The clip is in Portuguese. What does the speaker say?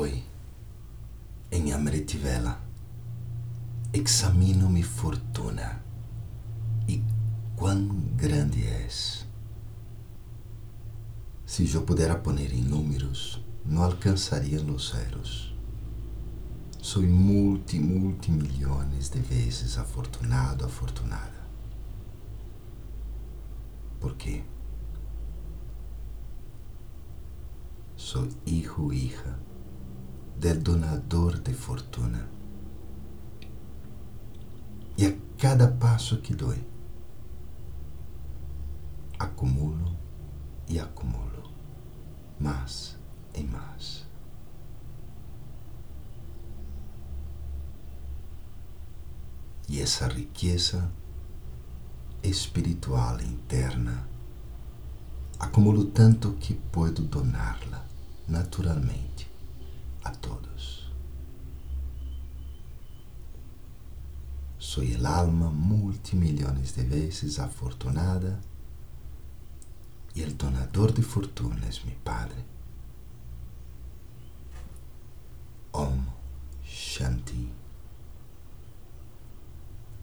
Hoy, em Amretivela, examino mi fortuna e quão grande és. Se eu pudera poner em números, não alcançaria os ceros. Sou multi, multi milhões de vezes afortunado, afortunada. Por quê? Sou hijo, hija del donador de fortuna. E a cada passo que dou, acumulo e acumulo, mais e mais. E essa riqueza espiritual interna acumulo tanto que puedo doná-la naturalmente soy el alma multimillones de veces afortunada y el donador de fortuna es mi Padre. Om Shanti.